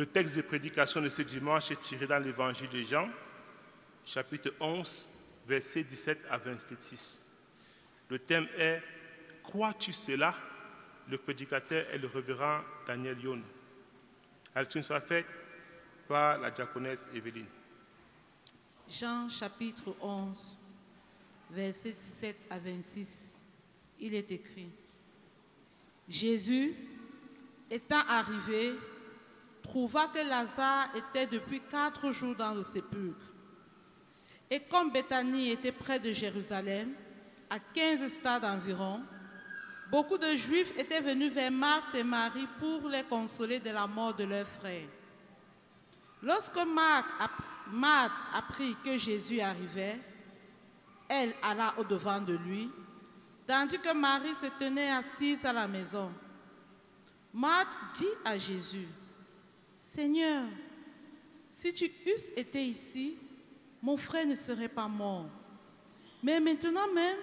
Le texte de prédication de ce dimanche est tiré dans l'évangile de Jean, chapitre 11, versets 17 à 26. Le thème est Crois-tu cela? Le prédicateur est le révérend Daniel Yon. La sera faite par la diaconesse Evelyne. Jean chapitre 11, versets 17 à 26. Il est écrit Jésus, étant arrivé, trouva que Lazare était depuis quatre jours dans le sépulcre. Et comme Béthanie était près de Jérusalem, à 15 stades environ, beaucoup de Juifs étaient venus vers Marthe et Marie pour les consoler de la mort de leur frère. Lorsque Marthe apprit que Jésus arrivait, elle alla au-devant de lui, tandis que Marie se tenait assise à la maison. Marthe dit à Jésus, Seigneur, si tu eusses été ici, mon frère ne serait pas mort. Mais maintenant même,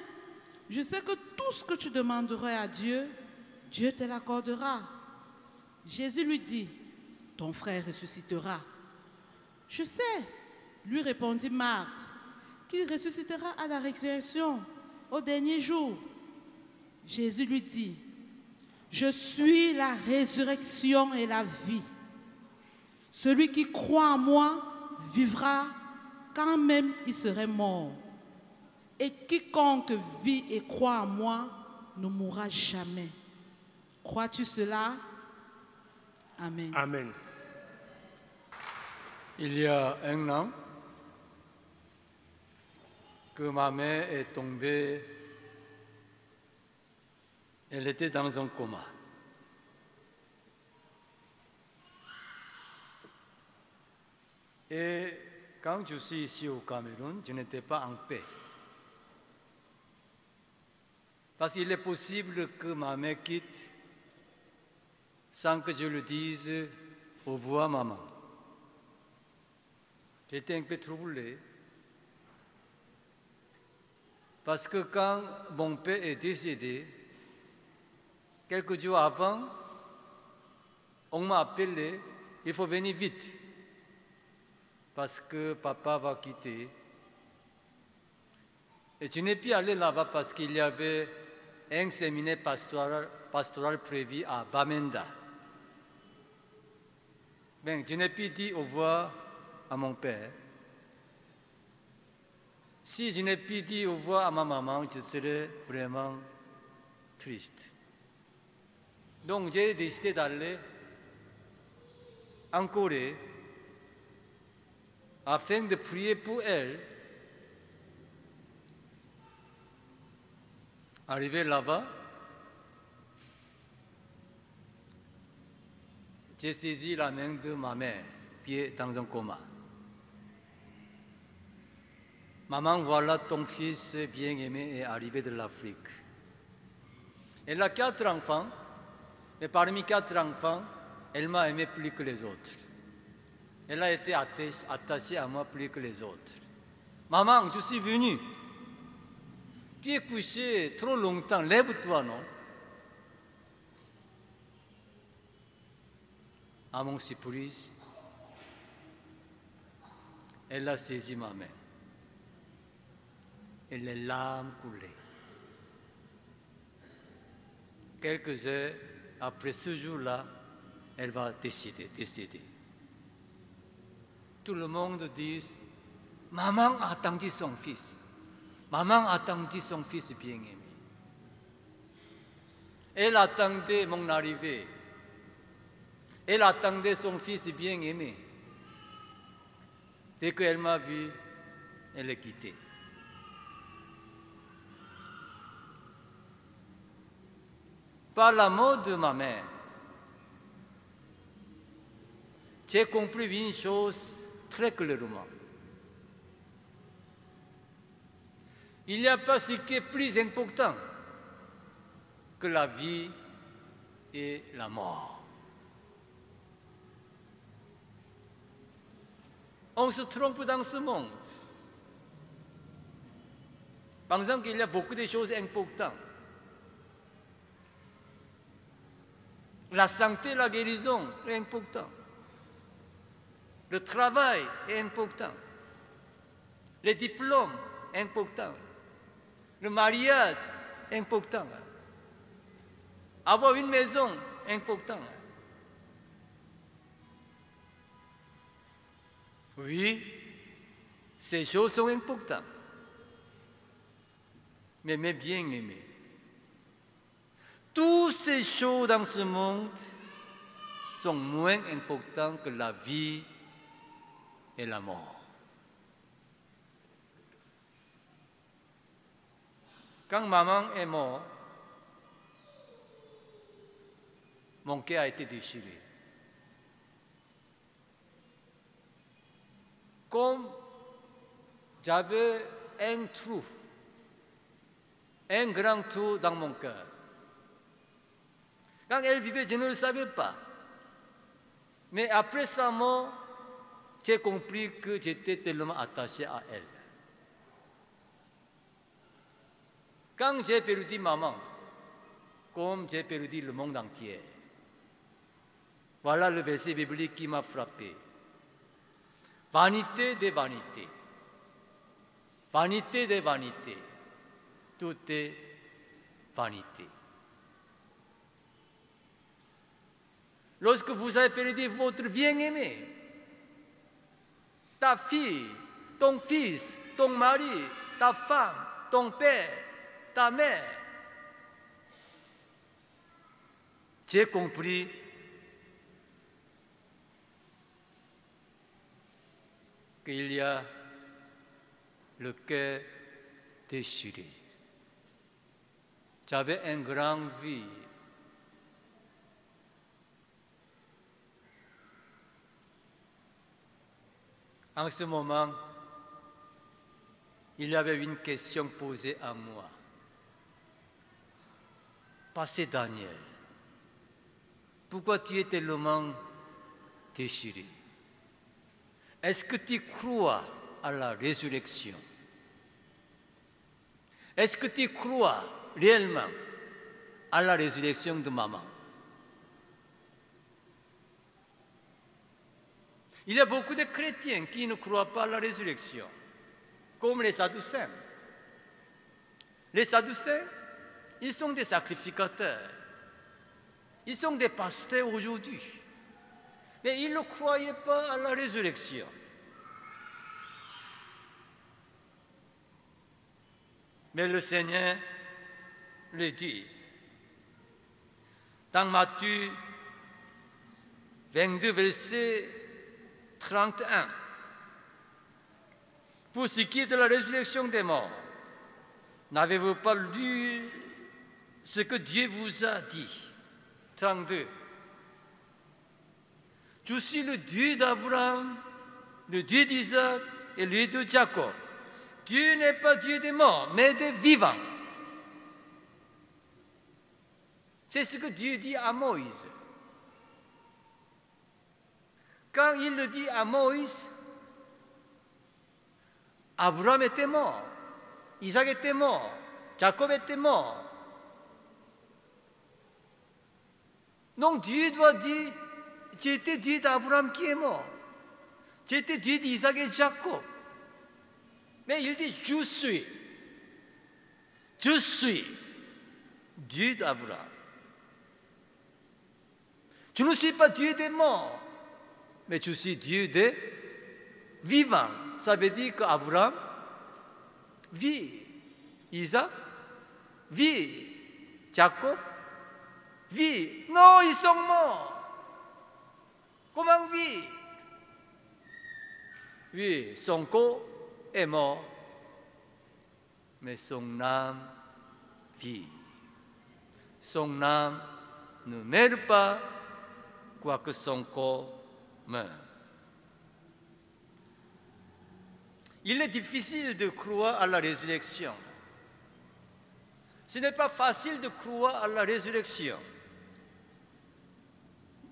je sais que tout ce que tu demanderais à Dieu, Dieu te l'accordera. Jésus lui dit, ton frère ressuscitera. Je sais, lui répondit Marthe, qu'il ressuscitera à la résurrection au dernier jour. Jésus lui dit, je suis la résurrection et la vie. Celui qui croit en moi vivra quand même il serait mort. Et quiconque vit et croit en moi ne mourra jamais. Crois-tu cela? Amen. Amen. Il y a un an que ma mère est tombée. Elle était dans un coma. Et quand je suis ici au Cameroun, je n'étais pas en paix. Parce qu'il est possible que ma mère quitte sans que je le dise au revoir maman. J'étais un peu troublé. Parce que quand mon père est décédé, quelques jours avant, on m'a appelé, il faut venir vite parce que papa va quitter. Et je n'ai pu aller là-bas parce qu'il y avait un séminaire pastoral, prévu à Bamenda. Ben, je n'ai pu dire au revoir à mon père. Si je n'ai pu dire au revoir à ma maman, je serais vraiment triste. Donc j'ai décidé d'aller en Corée afin de prier pour elle. Arrivé là-bas, j'ai saisi la main de ma mère, pied dans un coma. Maman, voilà ton fils bien-aimé est arrivé de l'Afrique. Elle a quatre enfants, et parmi quatre enfants, elle m'a aimé plus que les autres. Elle a été attachée à moi plus que les autres. Maman, je suis venu. Tu es couché trop longtemps, lève-toi, non? À mon surprise, elle a saisi ma main. Et les larmes coulaient. Quelques heures après ce jour-là, elle va décider, décider tout le monde dit Maman a attendu son fils. Maman a attendu son fils bien-aimé. Elle attendait mon arrivée. Elle attendait son fils bien-aimé. Dès qu'elle m'a vu, elle est quittée. Par la mort de ma mère, j'ai compris une chose très clairement. Il n'y a pas ce qui est plus important que la vie et la mort. On se trompe dans ce monde. Pensant qu'il y a beaucoup de choses importantes. La santé, la guérison est importante. Le travail est important. Les diplômes important. Le mariage important. Avoir une maison important. Oui, ces choses sont importantes. Mais mes bien-aimés, toutes ces choses dans ce monde sont moins importantes que la vie et la mort. Quand maman est morte, mon cœur a été déchiré. Comme j'avais un trou, un grand trou dans mon cœur. Quand elle vivait, je ne le savais pas. Mais après sa mort, j'ai compris que j'étais tellement attaché à elle. Quand j'ai perdu maman, comme j'ai perdu le monde entier, voilà le verset biblique qui m'a frappé. Vanité des vanités. Vanité des vanités. Tout est vanité. Lorsque vous avez perdu votre bien-aimé, ta fille, ton fils, ton mari, ta femme, ton père, ta mère, j'ai compris qu'il y a le cœur déchiré. J'avais un grand vie. En ce moment, il y avait une question posée à moi. Passé Daniel, pourquoi tu es tellement déchiré? Est-ce que tu crois à la résurrection? Est-ce que tu crois réellement à la résurrection de maman? Il y a beaucoup de chrétiens qui ne croient pas à la résurrection, comme les Sadducéens. Les Sadducéens, ils sont des sacrificateurs. Ils sont des pasteurs aujourd'hui. Mais ils ne croyaient pas à la résurrection. Mais le Seigneur le dit. Dans Matthieu 22, verset 31. Pour ce qui est de la résurrection des morts, n'avez-vous pas lu ce que Dieu vous a dit? 32. Je suis le Dieu d'Abraham, le Dieu d'Isaac et le Dieu de Jacob. Dieu n'est pas Dieu des morts, mais des vivants. C'est ce que Dieu dit à Moïse. Quand il le dit à Moïse, Abraham était mort, Isaac était mort, Jacob était mort. Donc Dieu doit dire, j'étais Dieu d'Abraham qui est mort. J'étais Dieu d'Isaac et Jacob. Mais il dit, je suis. Je suis Dieu d'Abraham. Je ne suis pas Dieu des morts, mais je suis Dieu des vivants. Ça veut dire qu'Abraham vit, Isaac vit, Jacob vit. Non, ils sont morts. Comment vit Oui, son corps est mort, mais son âme vit. Son âme ne meurt pas, quoique son corps meure. Il est difficile de croire à la résurrection. Ce n'est pas facile de croire à la résurrection.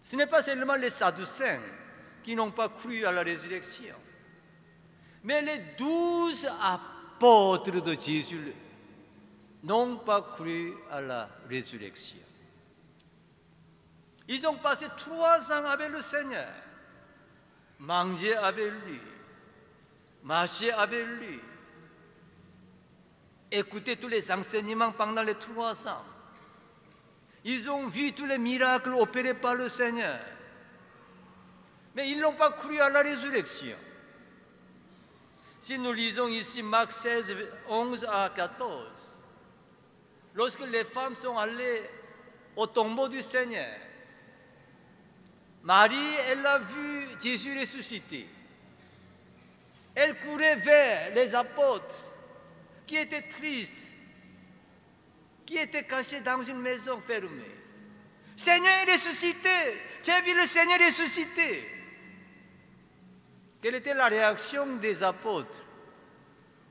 Ce n'est pas seulement les Sadducéens qui n'ont pas cru à la résurrection, mais les douze apôtres de Jésus n'ont pas cru à la résurrection. Ils ont passé trois ans avec le Seigneur. Avec lui, écouter tous les enseignements pendant les trois ans. Ils ont vu tous les miracles opérés par le Seigneur. Mais ils n'ont pas cru à la résurrection. Si nous lisons ici Marc 16, 11 à 14, lorsque les femmes sont allées au tombeau du Seigneur, Marie, elle a vu Jésus ressuscité. Elle courait vers les apôtres qui étaient tristes, qui étaient cachés dans une maison fermée. Seigneur ressuscité, j'ai vu le Seigneur ressuscité. Quelle était la réaction des apôtres?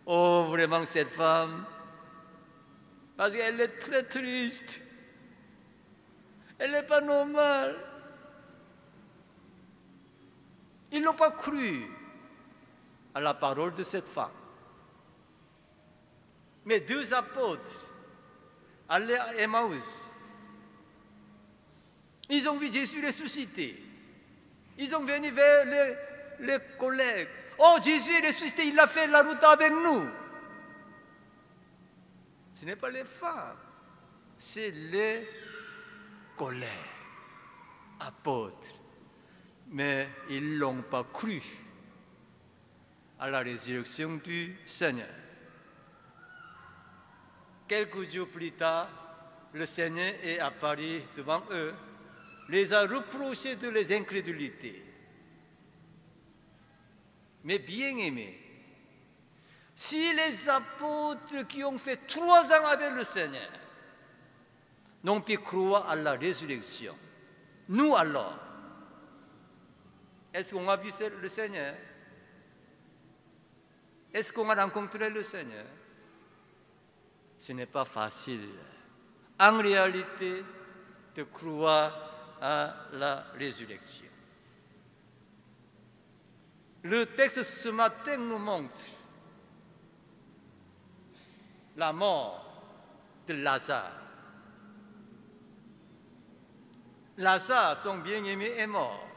Oh, vraiment, cette femme, parce qu'elle est très triste. Elle n'est pas normale. Ils n'ont pas cru à la parole de cette femme. Mais deux apôtres allaient à Emmaüs. Ils ont vu Jésus ressuscité. Ils ont venu vers les, les collègues. Oh, Jésus est ressuscité, il a fait la route avec nous. Ce n'est pas les femmes, c'est les collègues, apôtres mais ils n'ont pas cru à la résurrection du Seigneur. Quelques jours plus tard, le Seigneur est apparu devant eux, les a reprochés de les incrédulités. Mais bien aimés, si les apôtres qui ont fait trois ans avec le Seigneur n'ont pu croire à la résurrection, nous alors, est-ce qu'on a vu le Seigneur? Est-ce qu'on a rencontré le Seigneur? Ce n'est pas facile. En réalité, de croire à la résurrection. Le texte ce matin nous montre la mort de Lazare. Lazare, son bien-aimé, est mort.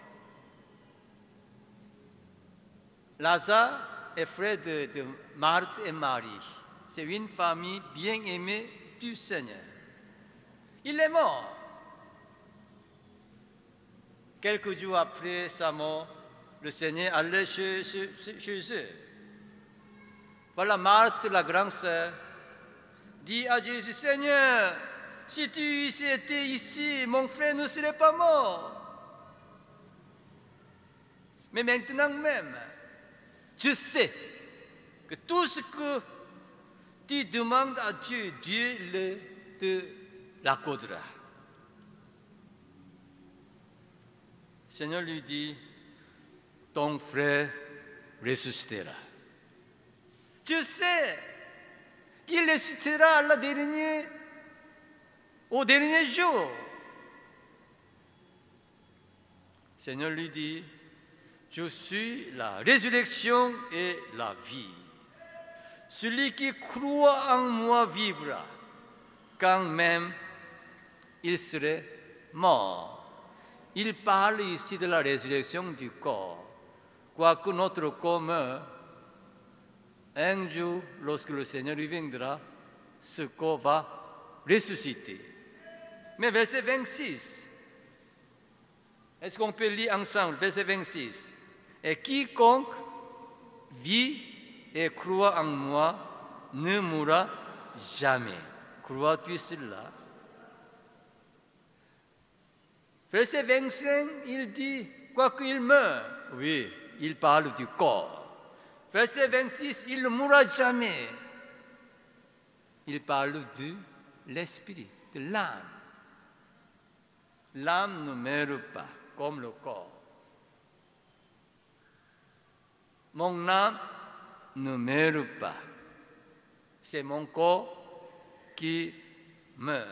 Lazare est frère de, Marthe et Marie. C'est une famille bien aimée du Seigneur. Il est mort. Quelques jours après sa mort, le Seigneur allait chez, eux. Voilà Marthe, la grande sœur, dit à Jésus, Seigneur, si tu étais ici, mon frère ne serait pas mort. Mais maintenant même, je sais que tout ce que tu demandes à Dieu, Dieu le, te l'accordera. Seigneur lui dit, ton frère ressuscitera. Je sais qu'il ressuscitera la au dernier jour. Seigneur lui dit, je suis la résurrection et la vie. Celui qui croit en moi vivra, quand même il serait mort. Il parle ici de la résurrection du corps. Quoique notre corps meurt, un jour, lorsque le Seigneur reviendra, ce corps va ressusciter. Mais verset 26, est-ce qu'on peut lire ensemble, verset 26 et quiconque vit et croit en moi ne mourra jamais. Crois-tu cela? Verset 25, il dit, quoi qu'il meure, oui, il parle du corps. Verset 26, il ne mourra jamais. Il parle de l'esprit, de l'âme. L'âme ne meurt pas comme le corps. Mon âme ne meurt pas. C'est mon corps qui meurt.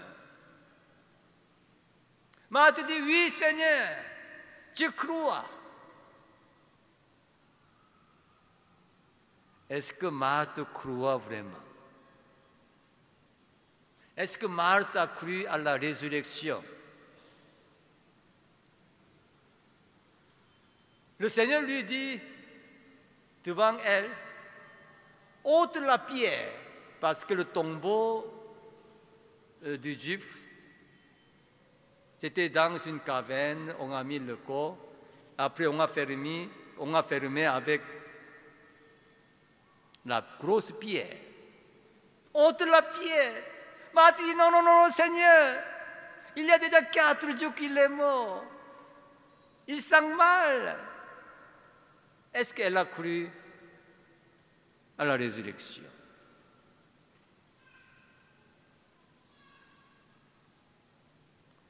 Marthe dit, oui Seigneur, je crois. Est-ce que Marthe croit vraiment? Est-ce que Marthe a cru à la résurrection? Le Seigneur lui dit devant elle, ôte la pierre, parce que le tombeau euh, du juif, c'était dans une caverne, on a mis le corps, après on a fermé, on a fermé avec la grosse pierre. Ôte la pierre. M'a dit non, non, non, Seigneur, il y a déjà quatre jours qu'il est mort. Il sent mal. Est-ce qu'elle a cru à la résurrection?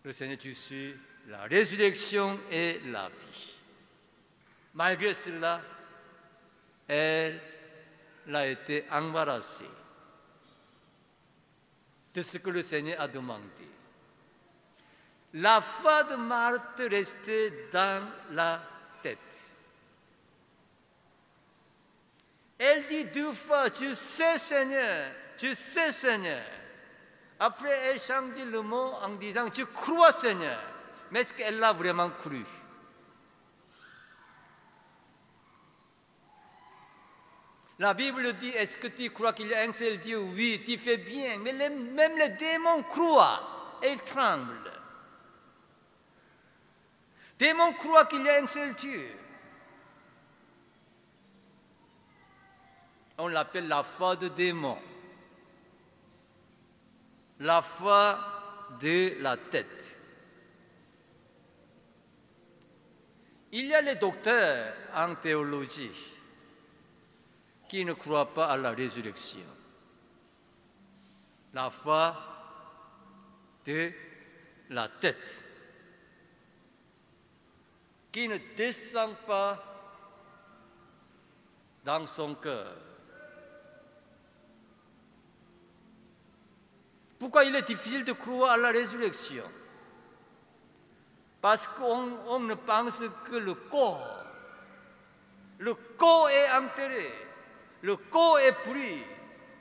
Le Seigneur suis la résurrection et la vie. Malgré cela, elle a été embarrassée de ce que le Seigneur a demandé. La foi de Marthe restait dans la tête. Elle dit deux fois, tu sais Seigneur, tu sais Seigneur. Après, elle change le mot en disant, tu crois Seigneur. Mais est-ce qu'elle l'a vraiment cru? La Bible dit, est-ce que tu crois qu'il y a un seul Dieu? Oui, tu fais bien. Mais même les démons croient et tremblent. Démons croient qu'il y a un seul Dieu. On l'appelle la foi de démon. La foi de la tête. Il y a les docteurs en théologie qui ne croient pas à la résurrection. La foi de la tête qui ne descend pas dans son cœur. Pourquoi il est difficile de croire à la résurrection? Parce qu'on ne pense que le corps. Le corps est enterré, le corps est pris,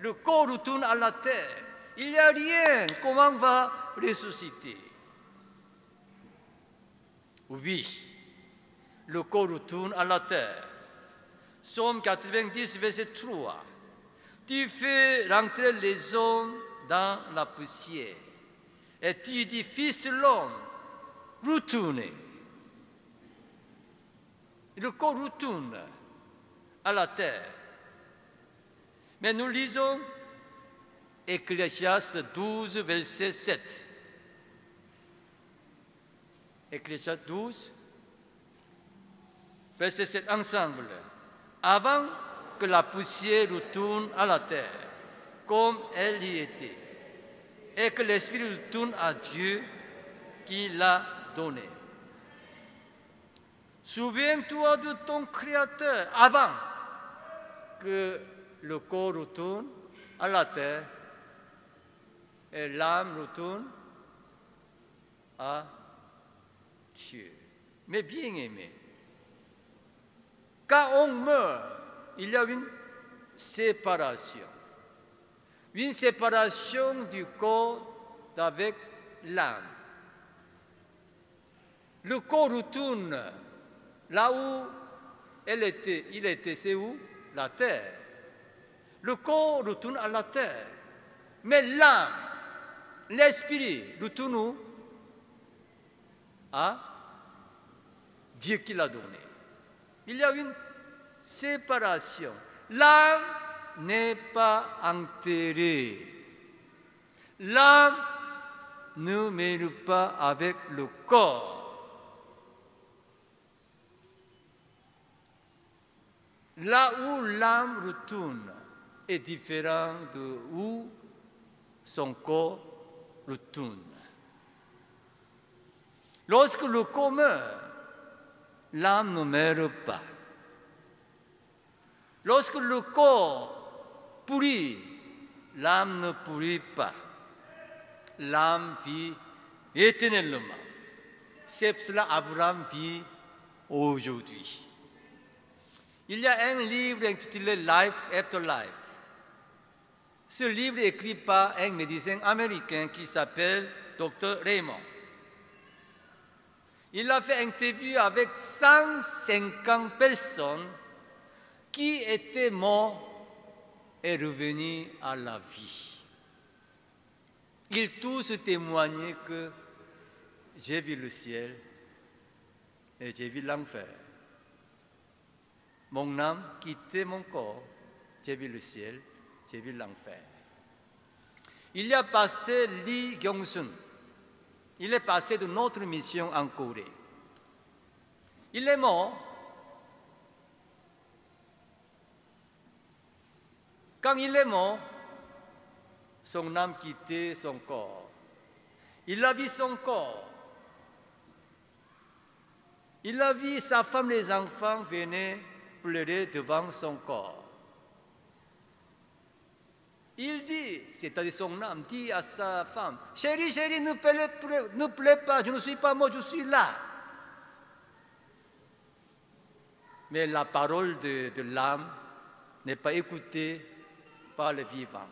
le corps retourne à la terre. Il n'y a rien. Comment va ressusciter? Oui, le corps retourne à la terre. Somme 90, verset 3. Tu fais rentrer les hommes dans la poussière. Et tu dis, Fils de l'homme, retournez. Le corps retourne à la terre. Mais nous lisons Ecclésiaste 12, verset 7. Ecclésiaste 12, verset 7 ensemble. Avant que la poussière retourne à la terre, comme elle y était, et que l'Esprit retourne à Dieu qui l'a donné. Souviens-toi de ton Créateur avant que le corps retourne à la terre et l'âme retourne à Dieu. Mais bien aimé, quand on meurt, il y a une séparation une séparation du corps avec l'âme. Le corps retourne là où elle était. Il était, c'est où? La terre. Le corps retourne à la terre. Mais l'âme, l'esprit retourne où? À Dieu qui l'a donné. Il y a une séparation. L'âme n'est pas enterré. L'âme ne mêle pas avec le corps. Là où l'âme retourne est différent de où son corps retourne. Lorsque le corps meurt, l'âme ne meurt pas. Lorsque le corps pourrit, l'âme ne pourrit pas. L'âme vit éternellement. C'est cela Abraham vit aujourd'hui. Il y a un livre intitulé Life After Life. Ce livre est écrit par un médecin américain qui s'appelle Dr. Raymond. il a fait interview avec 150 personnes qui étaient mortes et revenues à la vie. Ils tous témoignaient que j'ai vu le ciel et j'ai vu l'enfer. Mon âme quittait mon corps, j'ai vu le ciel, j'ai vu l'enfer. Il y a passé Lee Gyong-sun. Il est passé de notre mission en Corée. Il est mort. Quand il est mort, son âme quittait son corps. Il a vu son corps. Il a vu sa femme les enfants venir pleurer devant son corps. Il dit, c'est-à-dire son âme, dit à sa femme, chérie, chérie, ne pleure, pas, je ne suis pas mort, je suis là. Mais la parole de l'âme n'est pas écoutée par le vivant.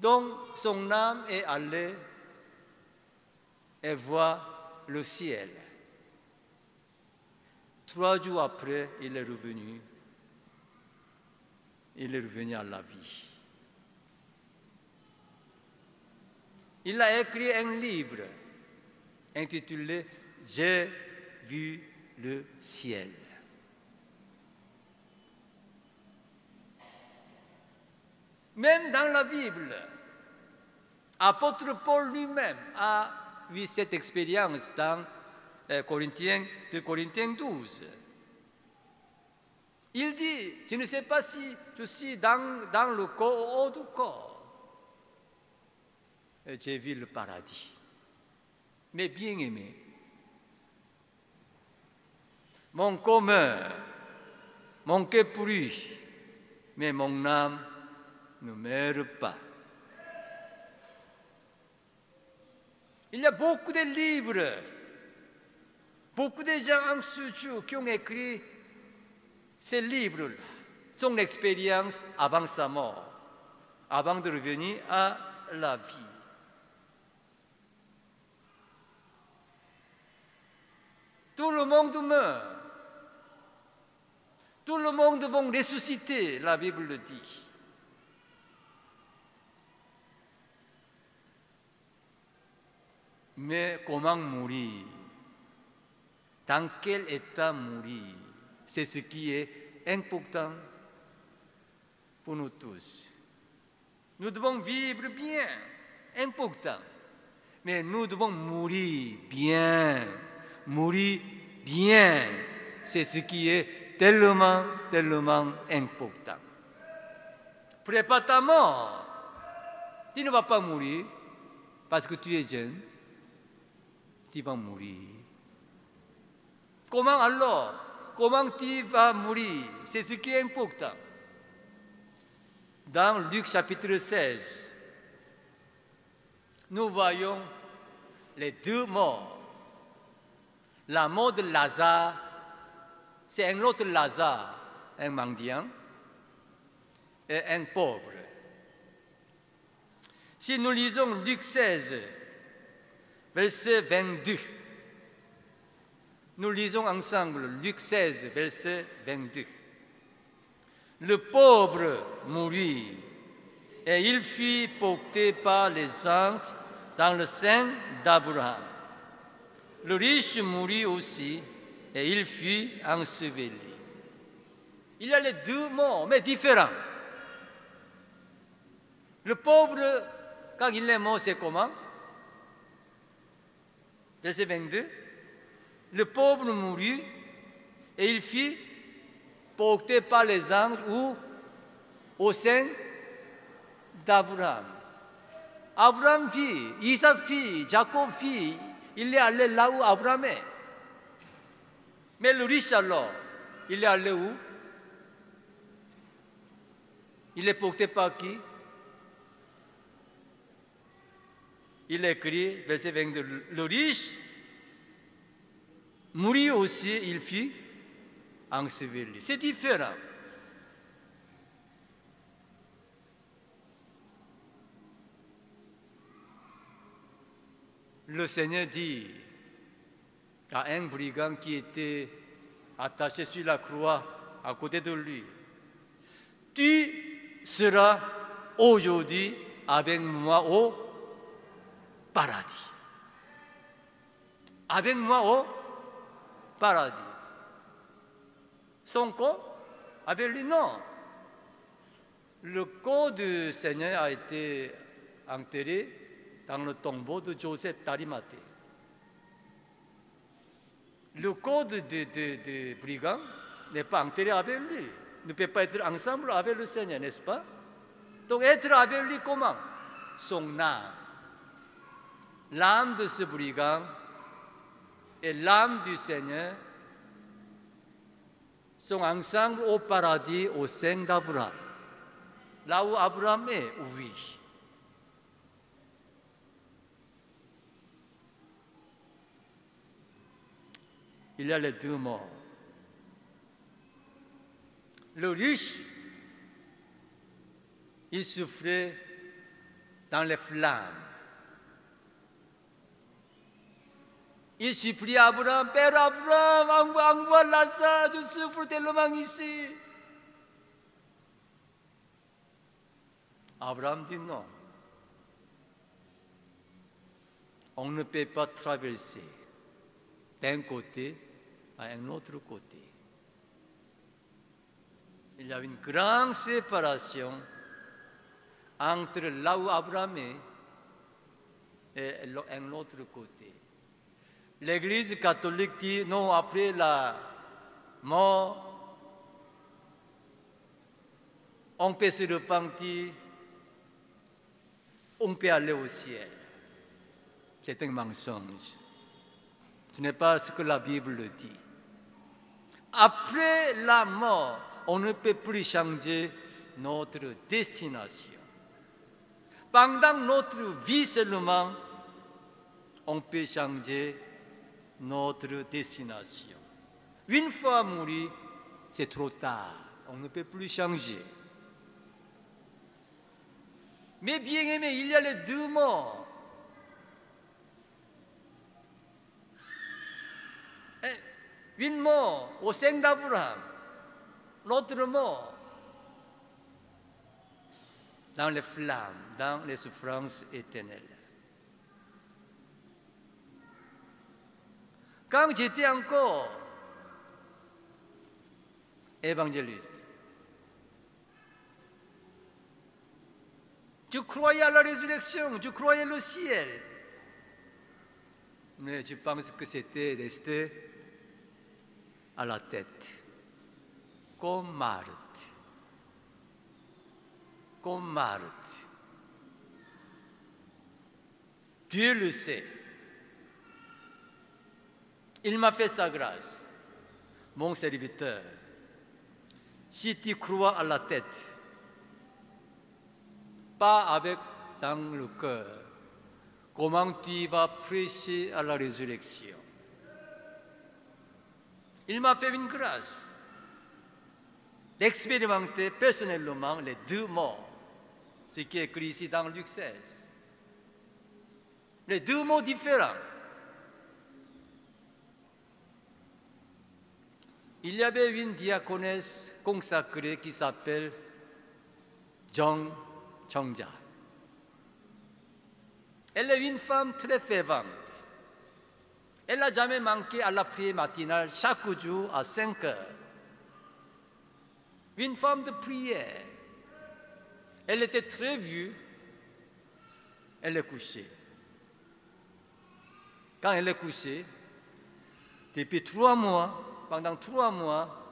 Donc son âme est allée et voit le ciel. Trois jours après, il est revenu. Il est revenu à la vie. Il a écrit un livre intitulé J'ai vu le ciel. Même dans la Bible, apôtre Paul lui-même a eu cette expérience dans euh, Corinthiens, de Corinthiens 12. Il dit, je ne sais pas si je suis dans, dans le corps ou autre corps. J'ai vu le paradis. Mais bien aimé, mon corps meurt, mon cœur brûle, mais mon âme ne meurt pas. Il y a beaucoup de livres, beaucoup de gens en qui ont écrit ces livres-là, son expérience avant sa mort, avant de revenir à la vie. Tout le monde meurt. Tout le monde va ressusciter, la Bible le dit. Mais comment mourir Dans quel état mourir C'est ce qui est important pour nous tous. Nous devons vivre bien, important. Mais nous devons mourir bien, mourir bien. C'est ce qui est tellement, tellement important. Prépare ta mort. Tu ne vas pas mourir parce que tu es jeune tu vas mourir. Comment alors Comment tu vas mourir C'est ce qui est important. Dans Luc chapitre 16, nous voyons les deux morts. La mort de Lazare, c'est un autre Lazare, un mendiant et un pauvre. Si nous lisons Luc 16, verset 22. Nous lisons ensemble Luc 16, verset 22. Le pauvre mourut et il fut porté par les anges dans le sein d'Abraham. Le riche mourut aussi et il fut enseveli. Il y a les deux morts, mais différents. Le pauvre, quand il est mort, c'est comment? Verset 22, le pauvre mourut et il fut porté par les anges ou au sein d'Abraham. Abraham fit, Isaac fit, Jacob fit, il est allé là où Abraham est. Mais le riche alors, il est allé où? Il est porté par qui? Il écrit, verset 22, le riche mourut aussi, il fut enseveli. C'est différent. Le Seigneur dit, à un brigand qui était attaché sur la croix à côté de lui. Tu seras aujourd'hui avec moi au paradis. Avec moi au paradis. Son corps avec lui, non. Le corps du Seigneur a été enterré dans le tombeau de Joseph d'Arimathée. Le corps de, de, de, brigand n'est pas enterré avec lui. Ne peut pas être ensemble avec le Seigneur, n'est-ce pas? Donc être avec lui comment? Son âme. L'âme de ce brigand et l'âme du Seigneur sont ensemble au paradis au sein d'Abraham. Là où Abraham est, oui. Il y a les deux morts. Le riche, il souffrait dans les flammes. Il supplie Abraham, Père Abraham, envoie, Lazare, je souffre tellement ici. Abraham dit non. On ne peut pas traverser d'un côté à un autre côté. Il y a une grande séparation entre là où Abraham est et un autre côté. L'Église catholique dit non, après la mort, on peut se repentir, on peut aller au ciel. C'est un mensonge. Ce n'est pas ce que la Bible dit. Après la mort, on ne peut plus changer notre destination. Pendant notre vie seulement, on peut changer notre destination. Une fois mouru, c'est trop tard. On ne peut plus changer. Mais bien aimé, il y a les deux morts. Une mort au sein d'Abraham, l'autre mort dans les flammes, dans les souffrances éternelles. Quand j'étais encore évangéliste, je croyais à la résurrection, je croyais au ciel. Mais je pense que c'était resté à la tête, comme Marthe. Comme Marthe. Dieu le sait. Il m'a fait sa grâce. Mon serviteur, si tu crois à la tête, pas avec dans le cœur, comment tu vas prêcher à la résurrection? Il m'a fait une grâce d'expérimenter personnellement les deux morts, ce qui est écrit ici dans Luc 16. Les deux mots différents. Il y avait une diaconesse consacrée qui s'appelle Jong Chongja. Elle est une femme très fervente. Elle n'a jamais manqué à la prière matinale chaque jour à 5 heures. Une femme de prière. Elle était très vue. Elle est couchée. Quand elle est couchée, depuis trois mois, pendant trois mois,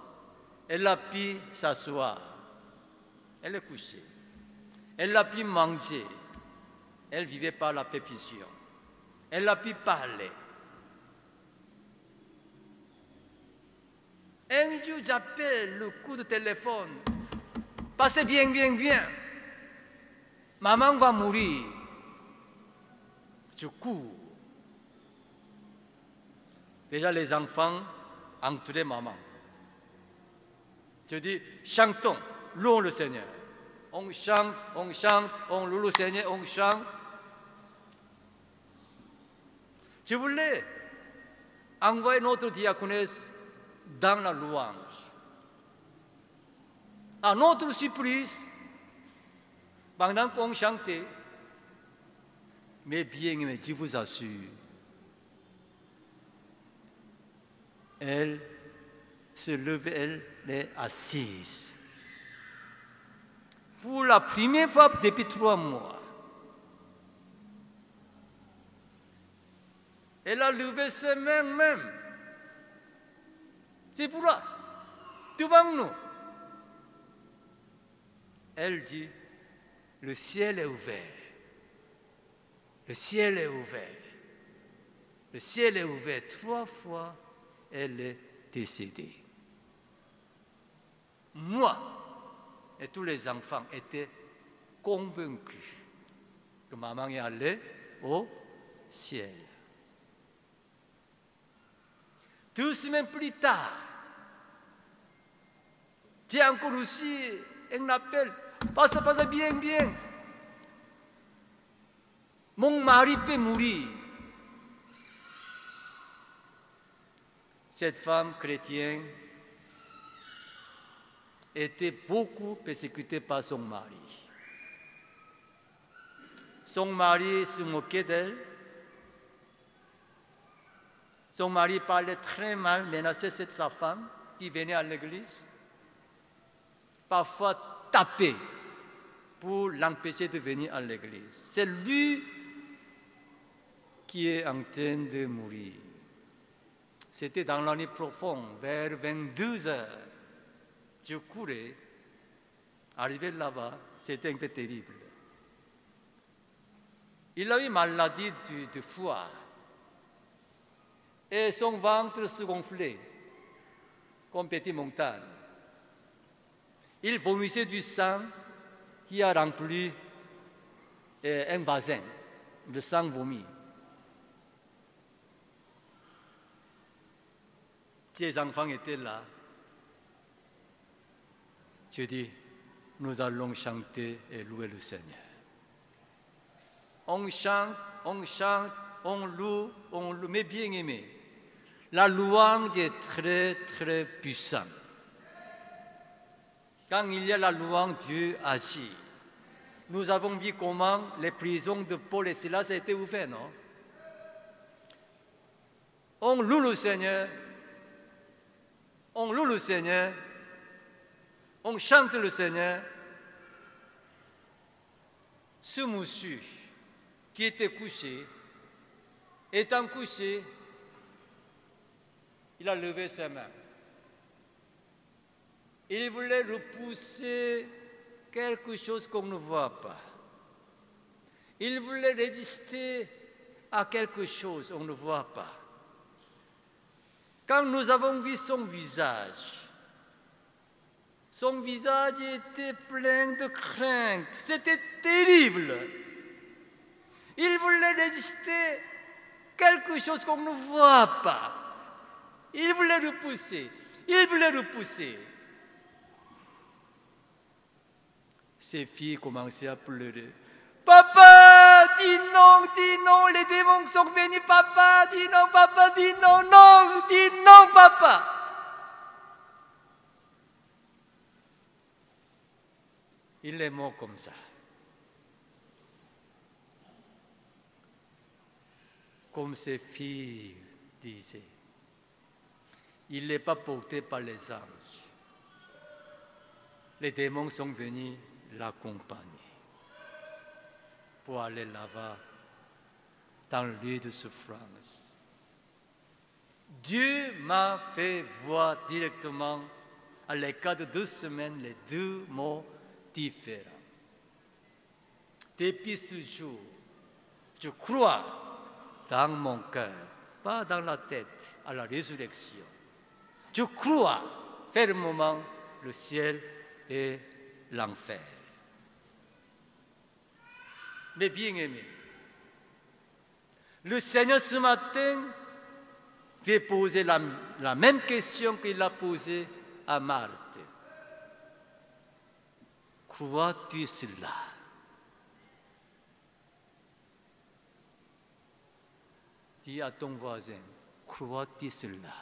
elle a pu s'asseoir. Elle est couchée. Elle a pu manger. Elle vivait par la perfusion. Elle a pu parler. Un jour, j'appelle le coup de téléphone. Passez bien, bien, bien. Maman va mourir. Je cours. Déjà, les enfants entouraient maman. Je dis, chantons, louons le Seigneur. On chante, on chante, on loue le Seigneur, on chante. Je voulais envoyé notre diaconesse dans la louange. À notre surprise, pendant qu'on chantait, mais bien, mais je vous assure, elle se levait, elle est assise. Pour la première fois depuis trois mois, elle a levé ses mains même. C'est pour là, devant nous. Elle dit, le ciel est ouvert. Le ciel est ouvert. Le ciel est ouvert. Trois fois, elle est décédée. Moi et tous les enfants étaient convaincus que maman est allée au ciel. Deux semaines plus tard, j'ai encore aussi un appel. Passe, passe bien, bien. Mon mari peut mourir. Cette femme chrétienne était beaucoup persécutée par son mari. Son mari se moquait d'elle. Son mari parlait très mal, menaçait sa femme qui venait à l'église. Parfois tapait pour l'empêcher de venir à l'église. C'est lui qui est en train de mourir. C'était dans la nuit profonde, vers 22 heures. Je courais. Arrivé là-bas, c'était un peu terrible. Il a eu maladie du, foie. Et son ventre se gonflait comme petite montagne. Il vomissait du sang qui a rempli euh, un vasin, le sang vomi. Ses enfants étaient là. Je dis, nous allons chanter et louer le Seigneur. On chante, on chante, on loue, on loue, mais bien aimé. La louange est très, très puissante. Quand il y a la louange, Dieu agit. Nous avons vu comment les prisons de Paul et Silas été ouvertes, non? On loue le Seigneur, on loue le Seigneur, on chante le Seigneur. Ce monsieur qui était couché, étant couché, il a levé ses mains. Il voulait repousser quelque chose qu'on ne voit pas. Il voulait résister à quelque chose qu'on ne voit pas. Quand nous avons vu son visage, son visage était plein de crainte. C'était terrible. Il voulait résister quelque chose qu'on ne voit pas. Il voulait repousser. Il voulait repousser. Ses filles commençaient à pleurer. Dis non, dis non, les démons sont venus, papa, dis non, papa, dis non, non, dis non, papa. Il est mort comme ça. Comme ses filles disaient. Il n'est pas porté par les anges. Les démons sont venus l'accompagner pour aller là-bas dans le lieu de souffrance. Dieu m'a fait voir directement, à l'écart de deux semaines, les deux mots différents. Depuis ce jour, je crois dans mon cœur, pas dans la tête, à la résurrection. Je crois fermement le ciel et l'enfer. Mais bien aimé, le Seigneur ce matin fait poser la, la même question qu'il a posée à Marthe. Crois-tu cela? Dis à ton voisin, Crois-tu cela?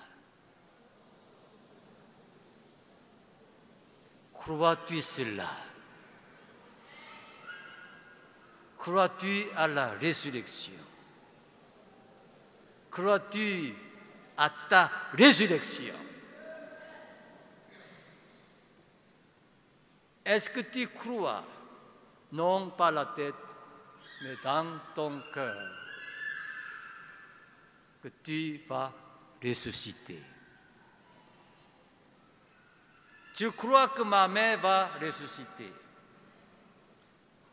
Crois-tu cela? Crois-tu à la résurrection? Crois-tu à ta résurrection? Est-ce que tu crois, non pas la tête, mais dans ton cœur, que tu vas ressusciter? Tu crois que ma mère va ressusciter?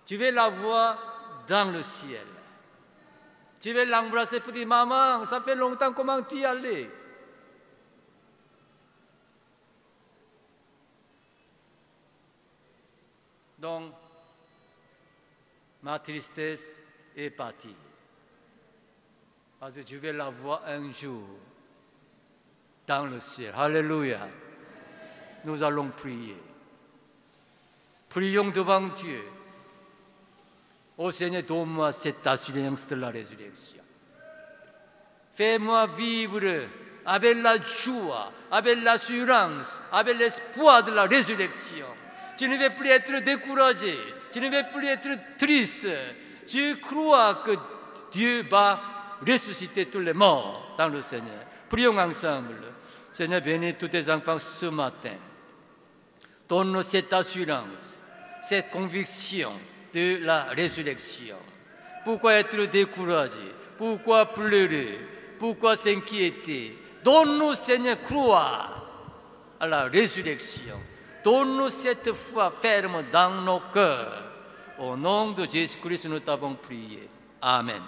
Tu veux la voir dans le ciel. Tu veux l'embrasser pour dire Maman, ça fait longtemps, comment tu y allais? Donc, ma tristesse est partie. Parce que je vais la voir un jour dans le ciel. Alléluia. Nous allons prier. Prions devant Dieu. Ô Seigneur, donne-moi cette assurance de la résurrection. Fais-moi vivre avec la joie, avec l'assurance, avec l'espoir de la résurrection. Tu ne veux plus être découragé, tu ne veux plus être triste. Tu crois que Dieu va ressusciter tous les morts dans le Seigneur. Prions ensemble. Seigneur, bénis tous tes enfants ce matin. Donne-nous cette assurance, cette conviction de la résurrection. Pourquoi être découragé? Pourquoi pleurer? Pourquoi s'inquiéter? Donne-nous, Seigneur, croire à la résurrection. Donne-nous cette foi ferme dans nos cœurs. Au nom de Jésus-Christ, nous t'avons prié. Amen.